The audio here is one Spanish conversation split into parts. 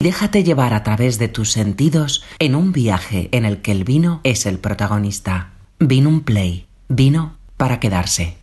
Déjate llevar a través de tus sentidos en un viaje en el que el vino es el protagonista. Vino Play. Vino para quedarse.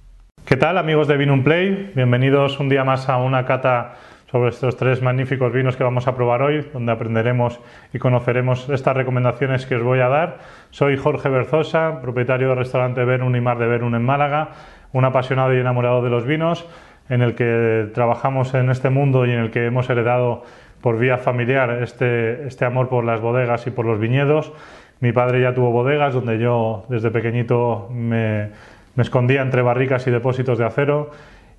¿Qué tal amigos de Vino Play? Bienvenidos un día más a una cata sobre estos tres magníficos vinos que vamos a probar hoy, donde aprenderemos y conoceremos estas recomendaciones que os voy a dar. Soy Jorge Berzosa, propietario del restaurante Verun y Mar de Verun en Málaga, un apasionado y enamorado de los vinos, en el que trabajamos en este mundo y en el que hemos heredado por vía familiar este, este amor por las bodegas y por los viñedos. Mi padre ya tuvo bodegas donde yo desde pequeñito me, me escondía entre barricas y depósitos de acero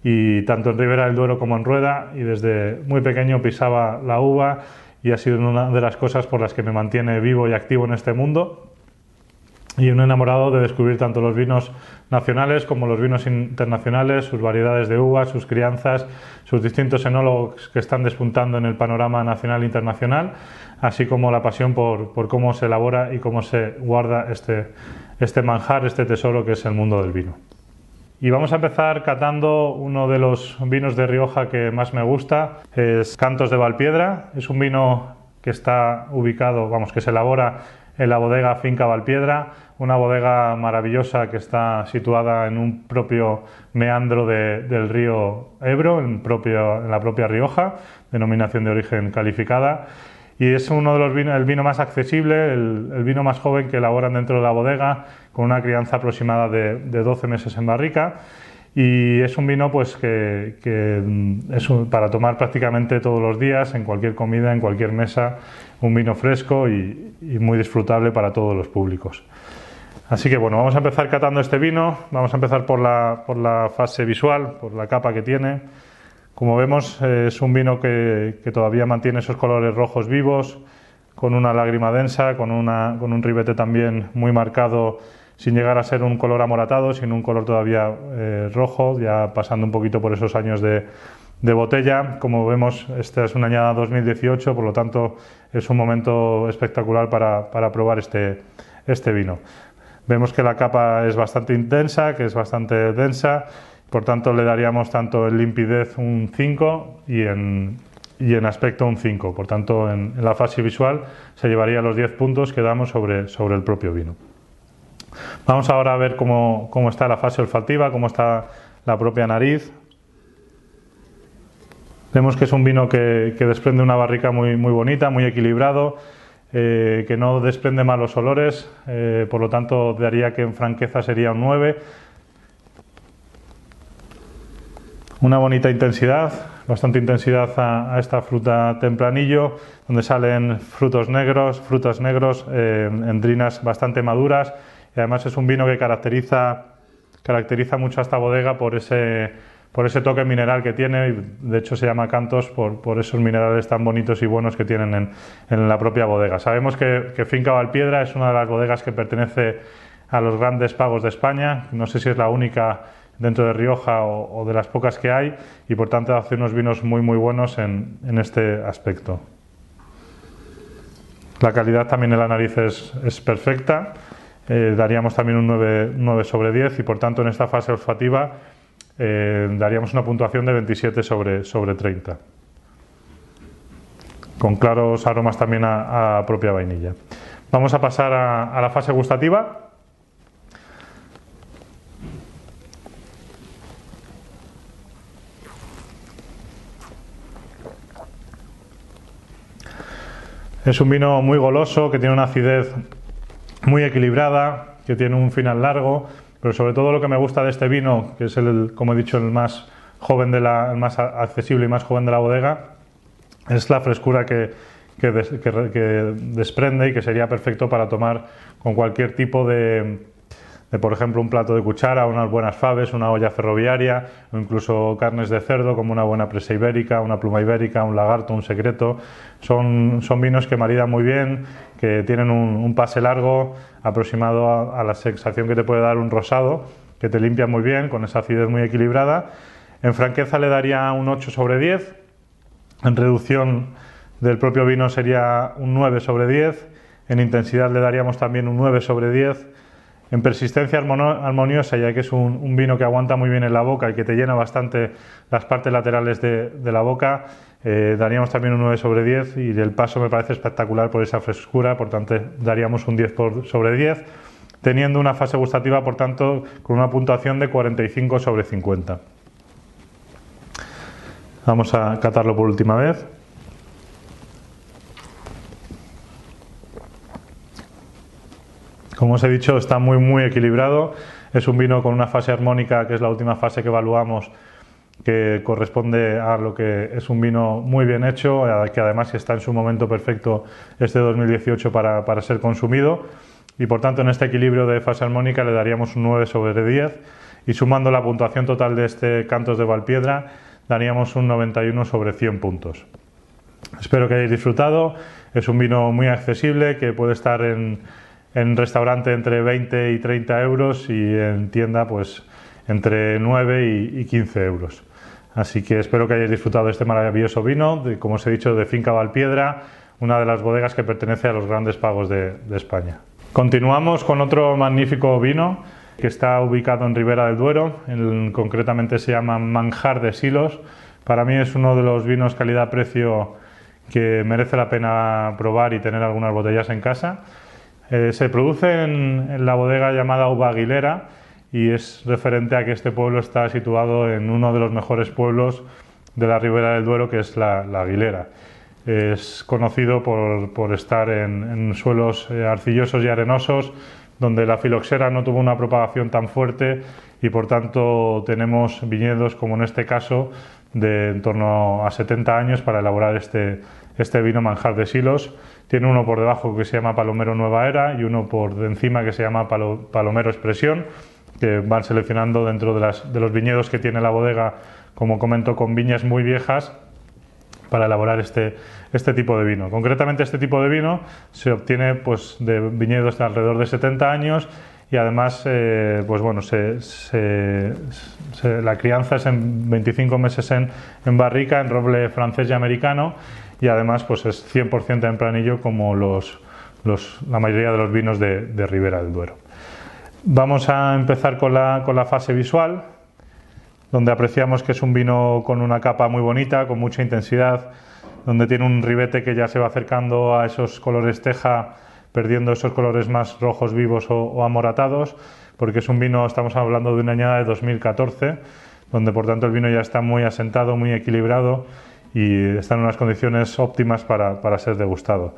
y tanto en Ribera del Duero como en Rueda y desde muy pequeño pisaba la uva y ha sido una de las cosas por las que me mantiene vivo y activo en este mundo y un enamorado de descubrir tanto los vinos nacionales como los vinos internacionales, sus variedades de uvas, sus crianzas, sus distintos enólogos que están despuntando en el panorama nacional e internacional, así como la pasión por, por cómo se elabora y cómo se guarda este, este manjar, este tesoro que es el mundo del vino. Y vamos a empezar catando uno de los vinos de Rioja que más me gusta, es Cantos de Valpiedra. Es un vino que está ubicado, vamos, que se elabora en la bodega Finca Valpiedra, una bodega maravillosa que está situada en un propio meandro del río Ebro, en, la propia Rioja, denominación de origen calificada y es uno de los vinos, el vino más accesible, el, vino más joven que elaboran dentro de la bodega, con una crianza aproximada de, 12 meses en barrica. Y es un vino pues, que, mm, es para tomar prácticamente todos los días, en cualquier comida, en cualquier mesa, un vino fresco y muy disfrutable para todos los públicos. Así que bueno, vamos a empezar catando este vino, vamos a empezar por la, por la fase visual, por la capa que tiene. Como vemos, eh, es un vino que, todavía mantiene esos colores rojos vivos, con una lágrima densa, con, un ribete también muy marcado, sin llegar a ser un color amoratado, sino un color todavía eh, rojo, ya pasando un poquito por esos años de, botella. Como vemos, esta es una añada 2018, por lo tanto es un momento espectacular para, probar este, este vino. Vemos que la capa es bastante intensa, que es bastante densa por tanto, le daríamos tanto en limpidez un 5 y en, y en aspecto un 5. Por tanto, en, la fase visual se llevaría los 10 puntos que damos sobre, sobre el propio vino. Vamos ahora a ver cómo, cómo está la fase olfativa, cómo está la propia nariz. Vemos que es un vino que, que desprende una barrica muy, muy bonita, muy equilibrado, eh, que no desprende malos olores, eh, por lo tanto daría que en franqueza sería un 9 una bonita intensidad, bastante intensidad a, esta fruta tempranillo, donde salen frutos negros, frutos negros, eh, endrinas bastante maduras y además es un vino que caracteriza, caracteriza mucho a esta bodega por ese, por ese toque mineral que tiene, de hecho se llama Cantos por, esos minerales tan bonitos y buenos que tienen en, la propia bodega. Sabemos que, Finca Valpiedra es una de las bodegas que pertenece a los grandes pagos de España, no sé si es la única dentro de Rioja o, de las pocas que hay y por tanto hace unos vinos muy muy buenos en, este aspecto. La calidad también en la nariz es, perfecta, eh, daríamos también un 9, sobre 10 y por tanto en esta fase olfativa eh, daríamos una puntuación de 27 sobre, sobre 30 con claros aromas también a, propia vainilla. Vamos a pasar a la fase gustativa Es un vino muy goloso, que tiene una acidez muy equilibrada, que tiene un final largo, pero sobre todo lo que me gusta de este vino, que es el, como he dicho, el más joven de la, el más accesible y más joven de la bodega, es la frescura que, que desprende y que sería perfecto para tomar con cualquier tipo de, de, por ejemplo, un plato de cuchara, unas buenas faves, una olla ferroviaria, o incluso carnes de cerdo como una buena presa ibérica, una pluma ibérica, un lagarto, un secreto. Son, son vinos que maridan muy bien, que tienen un, pase largo, aproximado a, la sensación que te puede dar un rosado, que te limpia muy bien, con esa acidez muy equilibrada. En franqueza le daría un 8 sobre 10. En reducción del propio vino sería un 9 sobre 10. En intensidad le daríamos también un 9 sobre 10 En persistencia armoniosa, ya que es un, vino que aguanta muy bien en la boca y que te llena bastante las partes laterales de, la boca, eh, daríamos también un 9 sobre 10 y el paso me parece espectacular por esa frescura, por tanto daríamos un 10 por, sobre 10, teniendo una fase gustativa, por tanto, con una puntuación de 45 sobre 50. Vamos a catarlo por última vez. Como os he dicho, está muy muy equilibrado. Es un vino con una fase armónica, que es la última fase que evaluamos, que corresponde a lo que es un vino muy bien hecho, que además está en su momento perfecto este 2018 para, para ser consumido. Y por tanto, en este equilibrio de fase armónica le daríamos un 9 sobre 10. Y sumando la puntuación total de este Cantos de Valpiedra, daríamos un 91 sobre 100 puntos. Espero que hayáis disfrutado. Es un vino muy accesible que puede estar en en restaurante entre 20 y 30 euros y en tienda pues entre 9 y 15 euros. Así que espero que hayáis disfrutado de este maravilloso vino, como os he dicho, de Finca Valpiedra, una de las bodegas que pertenece a los grandes pagos de, España. Continuamos con otro magnífico vino que está ubicado en Ribera del Duero, concretamente se llama Manjar de Silos. Para mí es uno de los vinos calidad-precio que merece la pena probar y tener algunas botellas en casa. Eh, se produce en, la bodega llamada Uva Aguilera y es referente a que este pueblo está situado en uno de los mejores pueblos de la Ribera del Duero, que es la, Aguilera. Es conocido por, estar en, suelos eh, arcillosos y arenosos, donde la filoxera no tuvo una propagación tan fuerte y por tanto tenemos viñedos, como en este caso, de en torno a 70 años para elaborar este, este vino manjar de silos. Tiene uno por debajo que se llama Palomero Nueva Era y uno por encima que se llama Palomero Expresión, que van seleccionando dentro de, las, los viñedos que tiene la bodega, como comento, con viñas muy viejas para elaborar este, este tipo de vino. Concretamente este tipo de vino se obtiene pues, de viñedos de alrededor de 70 años y además eh, pues bueno, la crianza es en 25 meses en, en barrica, en roble francés y americano y además pues es 100% tempranillo como los, la mayoría de los vinos de, de, Ribera del Duero. Vamos a empezar con la, con la fase visual, donde apreciamos que es un vino con una capa muy bonita, con mucha intensidad, donde tiene un ribete que ya se va acercando a esos colores teja, perdiendo esos colores más rojos vivos o, o amoratados, porque es un vino, estamos hablando de una añada de 2014, donde por tanto el vino ya está muy asentado, muy equilibrado y está en unas condiciones óptimas para, para ser degustado.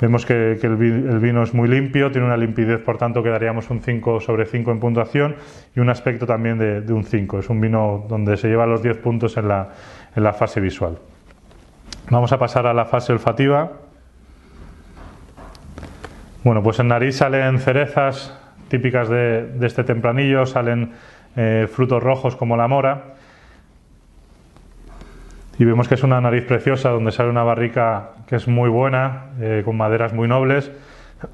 Vemos que, el, vino es muy limpio, tiene una limpidez, por tanto, que daríamos un 5 sobre 5 en puntuación y un aspecto también de, un 5. Es un vino donde se lleva los 10 puntos en la, en la fase visual. Vamos a pasar a la fase olfativa. Bueno, pues en nariz salen cerezas típicas de, de este tempranillo, salen eh, frutos rojos como la mora y vemos que es una nariz preciosa donde sale una barrica que es muy buena, eh, con maderas muy nobles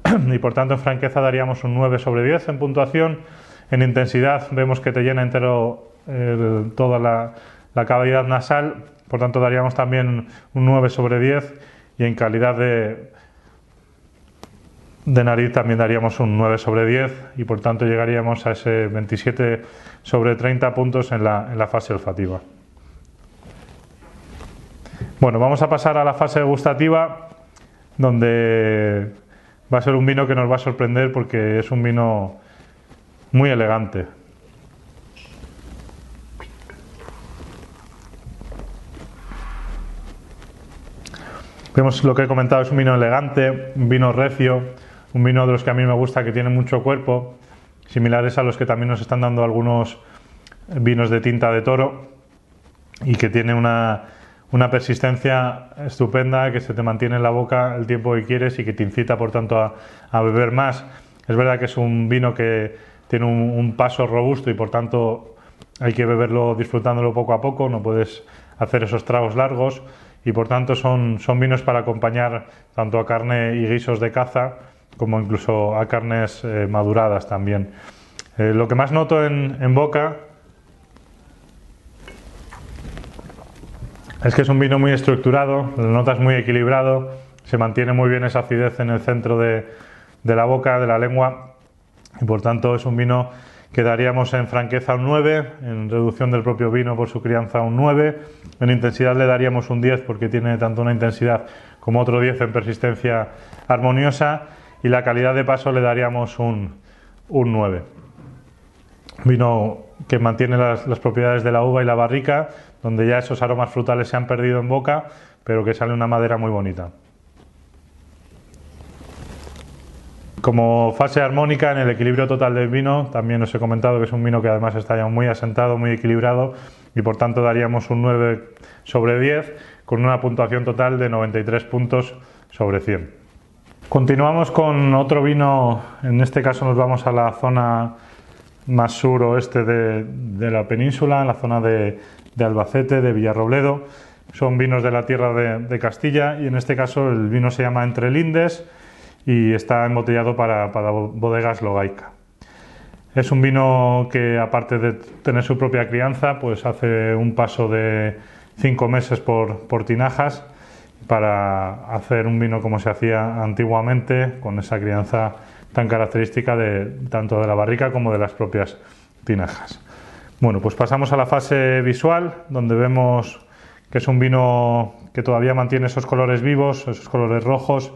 y por tanto en franqueza daríamos un 9 sobre 10 en puntuación. En intensidad vemos que te llena entero toda la, cavidad nasal, por tanto daríamos también un 9 sobre 10 y en calidad de, de nariz también daríamos un 9 sobre 10 y por tanto llegaríamos a ese 27 sobre 30 puntos en la, en la fase olfativa. Bueno, vamos a pasar a la fase gustativa, donde va a ser un vino que nos va a sorprender porque es un vino muy elegante. Vemos lo que he comentado, es un vino elegante, un vino recio, un vino de los que a mí me gusta, que tiene mucho cuerpo, similares a los que también nos están dando algunos vinos de tinta de toro y que tiene una una persistencia estupenda que se te mantiene en la boca el tiempo que quieres y que te incita, por tanto, a, beber más. Es verdad que es un vino que tiene un, paso robusto y, por tanto, hay que beberlo disfrutándolo poco a poco, no puedes hacer esos tragos largos y, por tanto, son, son vinos para acompañar tanto a carne y guisos de caza como incluso a carnes eh, maduradas también. Eh, lo que más noto en, en boca Es que es un vino muy estructurado, lo notas muy equilibrado, se mantiene muy bien esa acidez en el centro de, la boca, de la lengua. y por tanto es un vino que daríamos en franqueza un 9, en reducción del propio vino por su crianza un 9, en intensidad le daríamos un 10 porque tiene tanto una intensidad como otro 10 en persistencia armoniosa y la calidad de paso le daríamos un, un 9. Vino que mantiene las, propiedades de la uva y la barrica, donde ya esos aromas frutales se han perdido en boca, pero que sale una madera muy bonita. Como fase armónica en el equilibrio total del vino, también os he comentado que es un vino que además está ya muy asentado, muy equilibrado y por tanto daríamos un 9 sobre 10 con una puntuación total de 93 puntos sobre 100. Continuamos con otro vino, en este caso nos vamos a la zona más suroeste de, de la península, en la zona de, de, Albacete, de Villarrobledo. Son vinos de la tierra de, Castilla y en este caso el vino se llama Entre Lindes y está embotellado para, para bodegas Logaica. Es un vino que aparte de tener su propia crianza, pues hace un paso de cinco meses por, por tinajas para hacer un vino como se hacía antiguamente, con esa crianza tan característica de tanto de la barrica como de las propias tinajas. Bueno, pues pasamos a la fase visual, donde vemos que es un vino que todavía mantiene esos colores vivos, esos colores rojos,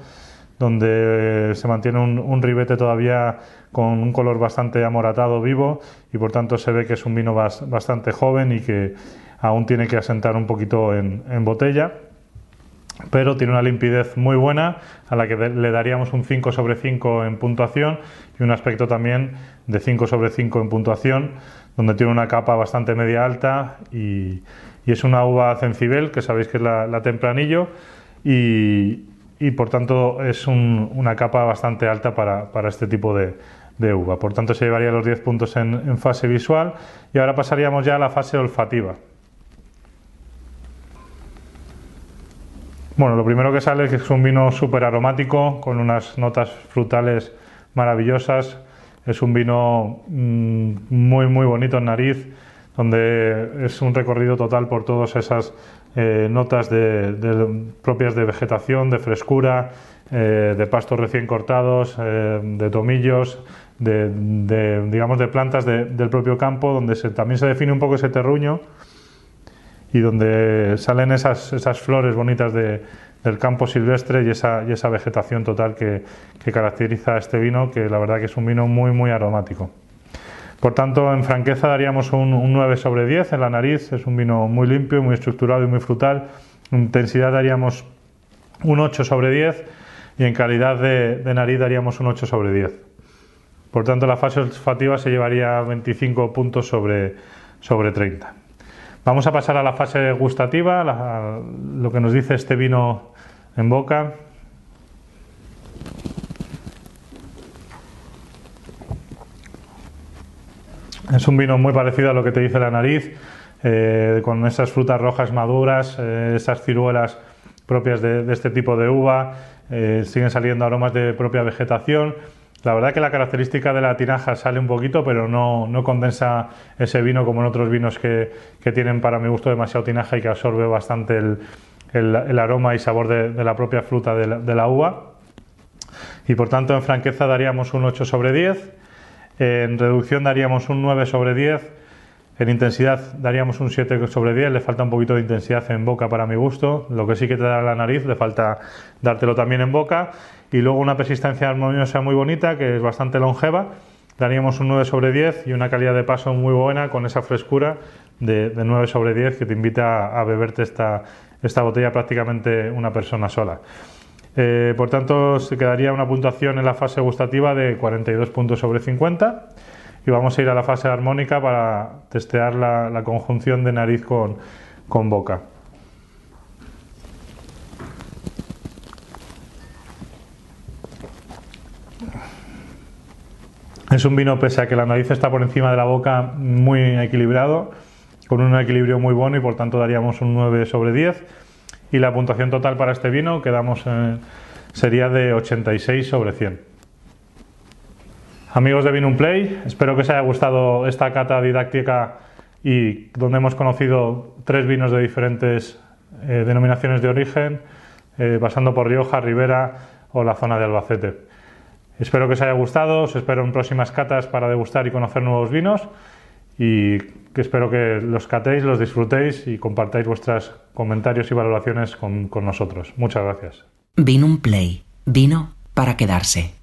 donde se mantiene un, ribete todavía con un color bastante amoratado vivo y por tanto se ve que es un vino bas, bastante joven y que aún tiene que asentar un poquito en, botella pero tiene una limpidez muy buena a la que le daríamos un 5 sobre 5 en puntuación y un aspecto también de 5 sobre 5 en puntuación donde tiene una capa bastante media alta y, es una uva cencibel que sabéis que es la, tempranillo y, por tanto es un, una capa bastante alta para, para este tipo de, uva. Por tanto se llevaría los 10 puntos en, fase visual y ahora pasaríamos ya a la fase olfativa. Bueno, lo primero que sale es que es un vino súper aromático con unas notas frutales maravillosas. Es un vino mmm, muy muy bonito en nariz, donde es un recorrido total por todas esas eh, notas de, propias de vegetación, de frescura, eh, de pastos recién cortados, eh, de tomillos, de, digamos de plantas del propio campo, donde también se define un poco ese terruño y donde salen esas, esas flores bonitas de, del campo silvestre y esa, y esa vegetación total que, caracteriza a este vino, que la verdad que es un vino muy muy aromático. Por tanto, en franqueza daríamos un, un, 9 sobre 10 en la nariz, es un vino muy limpio, muy estructurado y muy frutal. En intensidad daríamos un 8 sobre 10 y en calidad de, de nariz daríamos un 8 sobre 10. Por tanto, la fase olfativa se llevaría 25 puntos sobre, sobre 30. Vamos a pasar a la fase gustativa, lo que nos dice este vino en boca. Es un vino muy parecido a lo que te dice la nariz, eh, con esas frutas rojas maduras, eh, esas ciruelas propias de, de, este tipo de uva, eh, siguen saliendo aromas de propia vegetación. La verdad que la característica de la tinaja sale un poquito, pero no, no condensa ese vino como en otros vinos que, que, tienen para mi gusto demasiado tinaja y que absorbe bastante el, el, aroma y sabor de, de la propia fruta de la, de la uva. Y por tanto en franqueza daríamos un 8 sobre 10 en reducción daríamos un 9 sobre 10. En intensidad daríamos un 7 sobre 10. Le falta un poquito de intensidad en boca para mi gusto. Lo que sí que te da la nariz, le falta dártelo también en boca. Y luego una persistencia armoniosa muy bonita, que es bastante longeva. Daríamos un 9 sobre 10 y una calidad de paso muy buena con esa frescura de, de 9 sobre 10 que te invita a, beberte esta, esta botella prácticamente una persona sola. Eh, por tanto, se quedaría una puntuación en la fase gustativa de 42 puntos sobre 50 y vamos a ir a la fase armónica para testear la, conjunción de nariz con, con boca. Es un vino, pese a que la nariz está por encima de la boca, muy equilibrado, con un equilibrio muy bueno y por tanto daríamos un 9 sobre 10 y la puntuación total para este vino quedamos eh, sería de 86 sobre 100. Amigos de Vinum Play, espero que os haya gustado esta cata didáctica y donde hemos conocido tres vinos de diferentes eh, denominaciones de origen, eh, pasando por Rioja, Ribera o la zona de Albacete. Espero que os haya gustado, os espero en próximas catas para degustar y conocer nuevos vinos y que espero que los catéis, los disfrutéis y compartáis vuestros comentarios y valoraciones con, con nosotros. Muchas gracias. Vino un play, vino para quedarse.